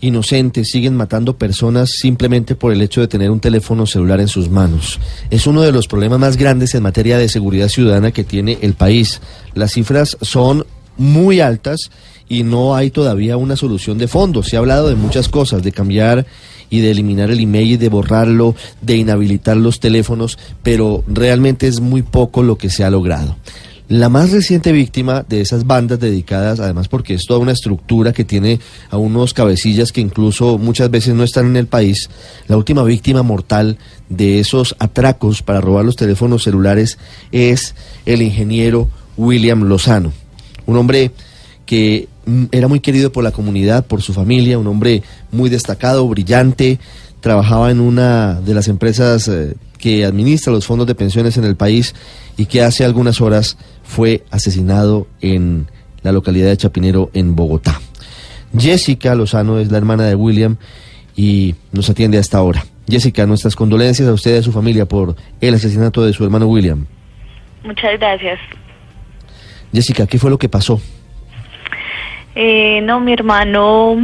inocentes, siguen matando personas simplemente por el hecho de tener un teléfono celular en sus manos. Es uno de los problemas más grandes en materia de seguridad ciudadana que tiene el país. Las cifras son muy altas y no hay todavía una solución de fondo. Se ha hablado de muchas cosas, de cambiar y de eliminar el email, de borrarlo, de inhabilitar los teléfonos, pero realmente es muy poco lo que se ha logrado. La más reciente víctima de esas bandas dedicadas, además porque es toda una estructura que tiene a unos cabecillas que incluso muchas veces no están en el país, la última víctima mortal de esos atracos para robar los teléfonos celulares es el ingeniero William Lozano, un hombre que mm, era muy querido por la comunidad, por su familia, un hombre muy destacado, brillante, trabajaba en una de las empresas eh, que administra los fondos de pensiones en el país y que hace algunas horas fue asesinado en la localidad de Chapinero, en Bogotá. Jessica Lozano es la hermana de William y nos atiende a esta hora. Jessica, nuestras condolencias a usted y a su familia por el asesinato de su hermano William. Muchas gracias. Jessica, ¿qué fue lo que pasó? Eh, no, mi hermano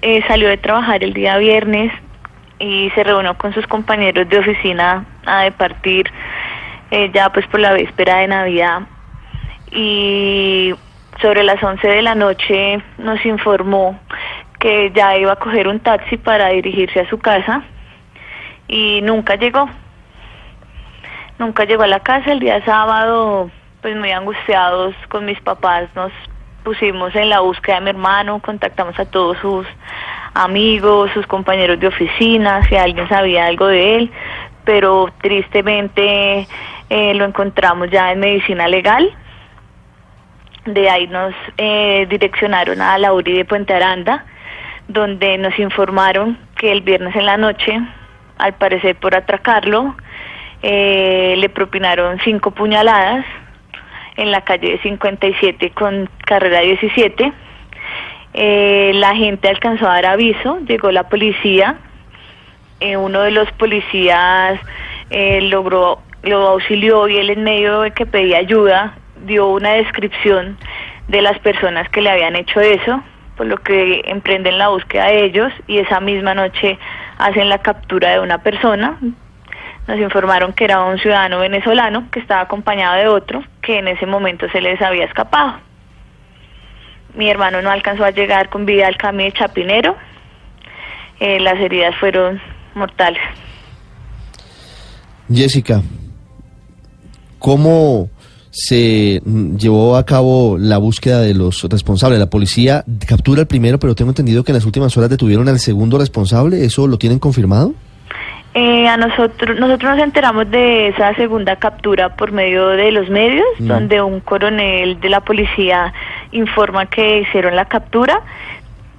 eh, salió de trabajar el día viernes y se reunió con sus compañeros de oficina a departir eh, ya pues por la víspera de Navidad y sobre las 11 de la noche nos informó que ya iba a coger un taxi para dirigirse a su casa y nunca llegó. Nunca llegó a la casa el día sábado, pues muy angustiados con mis papás nos pusimos en la búsqueda de mi hermano, contactamos a todos sus amigos, sus compañeros de oficina, si alguien sabía algo de él, pero tristemente eh, lo encontramos ya en medicina legal. De ahí nos eh, direccionaron a la URI de Puente Aranda, donde nos informaron que el viernes en la noche, al parecer por atracarlo, eh, le propinaron cinco puñaladas en la calle 57 con carrera 17. Eh, la gente alcanzó a dar aviso, llegó la policía, eh, uno de los policías eh, logró, lo auxilió y él en medio de que pedía ayuda dio una descripción de las personas que le habían hecho eso, por lo que emprenden la búsqueda de ellos y esa misma noche hacen la captura de una persona, nos informaron que era un ciudadano venezolano que estaba acompañado de otro que en ese momento se les había escapado. Mi hermano no alcanzó a llegar con vida al camino de Chapinero. Eh, las heridas fueron mortales. Jessica, ¿cómo se llevó a cabo la búsqueda de los responsables? La policía captura al primero, pero tengo entendido que en las últimas horas detuvieron al segundo responsable. ¿Eso lo tienen confirmado? Eh, a nosotros, nosotros nos enteramos de esa segunda captura por medio de los medios, Mm. donde un coronel de la policía informa que hicieron la captura,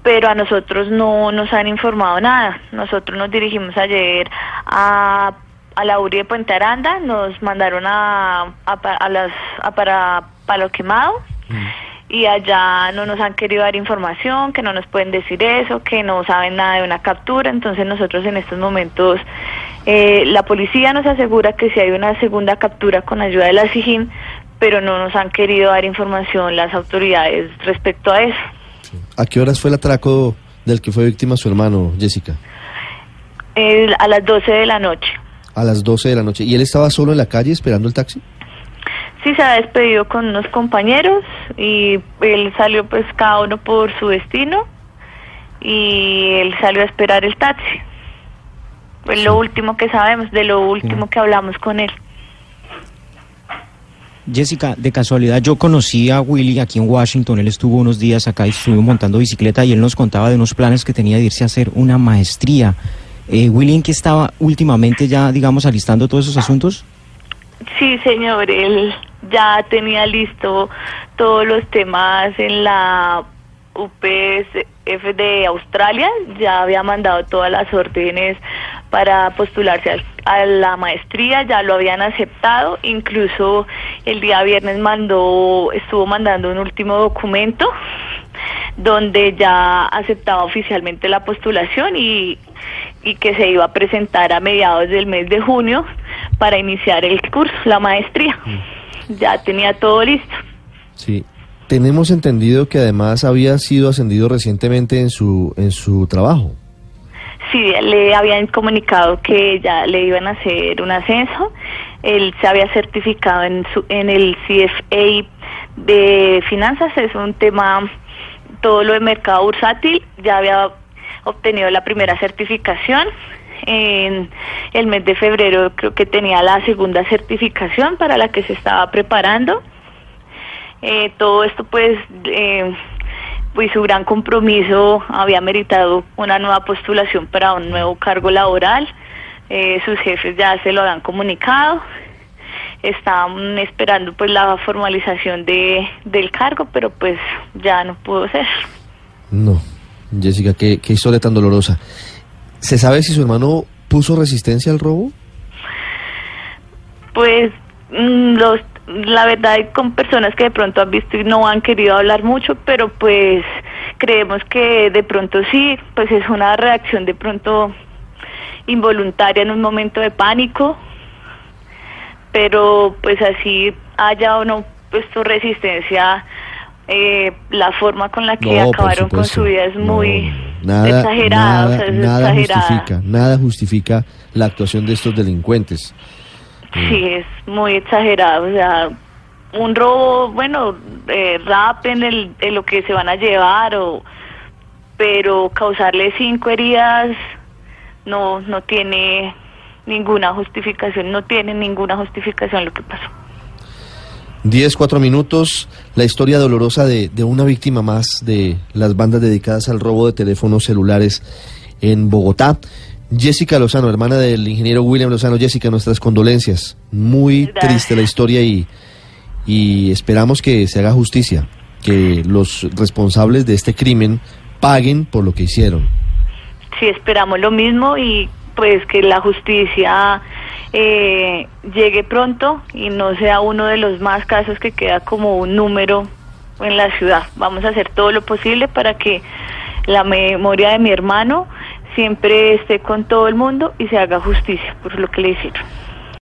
pero a nosotros no nos han informado nada. Nosotros nos dirigimos ayer a, a la URI de Puente Aranda, nos mandaron a, a, a las, a para Palo Quemado y allá no nos han querido dar información, que no nos pueden decir eso, que no saben nada de una captura. Entonces nosotros en estos momentos, eh, la policía nos asegura que si hay una segunda captura con ayuda de la SIJIN, pero no nos han querido dar información las autoridades respecto a eso. ¿A qué horas fue el atraco del que fue víctima su hermano, Jessica? A las 12 de la noche. A las 12 de la noche. ¿Y él estaba solo en la calle esperando el taxi? Sí, se ha despedido con unos compañeros y él salió pues cada uno por su destino y él salió a esperar el taxi. Pues lo último que sabemos, de lo último que hablamos con él. Jessica, de casualidad yo conocí a Willy aquí en Washington, él estuvo unos días acá y estuvo montando bicicleta y él nos contaba de unos planes que tenía de irse a hacer una maestría. Eh, Willy, ¿en qué estaba últimamente ya, digamos, alistando todos esos asuntos? Sí, señor, él ya tenía listo todos los temas en la UPSF de Australia ya había mandado todas las órdenes para postularse a la maestría, ya lo habían aceptado, incluso el día viernes mandó, estuvo mandando un último documento donde ya aceptaba oficialmente la postulación y, y que se iba a presentar a mediados del mes de junio para iniciar el curso, la maestría. Ya tenía todo listo. Sí. Tenemos entendido que además había sido ascendido recientemente en su, en su trabajo. Sí, le habían comunicado que ya le iban a hacer un ascenso. Él se había certificado en, su, en el CFA de finanzas, es un tema, todo lo de mercado bursátil, ya había obtenido la primera certificación. En el mes de febrero creo que tenía la segunda certificación para la que se estaba preparando. Eh, todo esto pues eh, pues su gran compromiso había meritado una nueva postulación para un nuevo cargo laboral. Eh, sus jefes ya se lo habían comunicado. Estaban esperando pues la formalización de, del cargo, pero pues ya no pudo ser. No. Jessica, qué, qué historia tan dolorosa. ¿Se sabe si su hermano puso resistencia al robo? Pues mm, los, la verdad con personas que de pronto han visto y no han querido hablar mucho, pero pues creemos que de pronto sí, pues es una reacción de pronto involuntaria en un momento de pánico, pero pues así haya o no puesto resistencia, eh, la forma con la que No, acabaron con su vida es muy no, nada, exagerada, o Nada, sea, es nada exagerada. justifica, nada justifica la actuación de estos delincuentes. Sí, es muy exagerado. O sea, un robo, bueno, eh, rapen el, de lo que se van a llevar, o, pero causarle cinco heridas no, no tiene ninguna justificación, no tiene ninguna justificación lo que pasó. 10, 4 minutos, la historia dolorosa de, de una víctima más de las bandas dedicadas al robo de teléfonos celulares en Bogotá. Jessica Lozano, hermana del ingeniero William Lozano. Jessica, nuestras condolencias. Muy triste la historia y, y esperamos que se haga justicia, que los responsables de este crimen paguen por lo que hicieron. Sí, esperamos lo mismo y pues que la justicia eh, llegue pronto y no sea uno de los más casos que queda como un número en la ciudad. Vamos a hacer todo lo posible para que la memoria de mi hermano siempre esté con todo el mundo y se haga justicia por lo que le hicieron.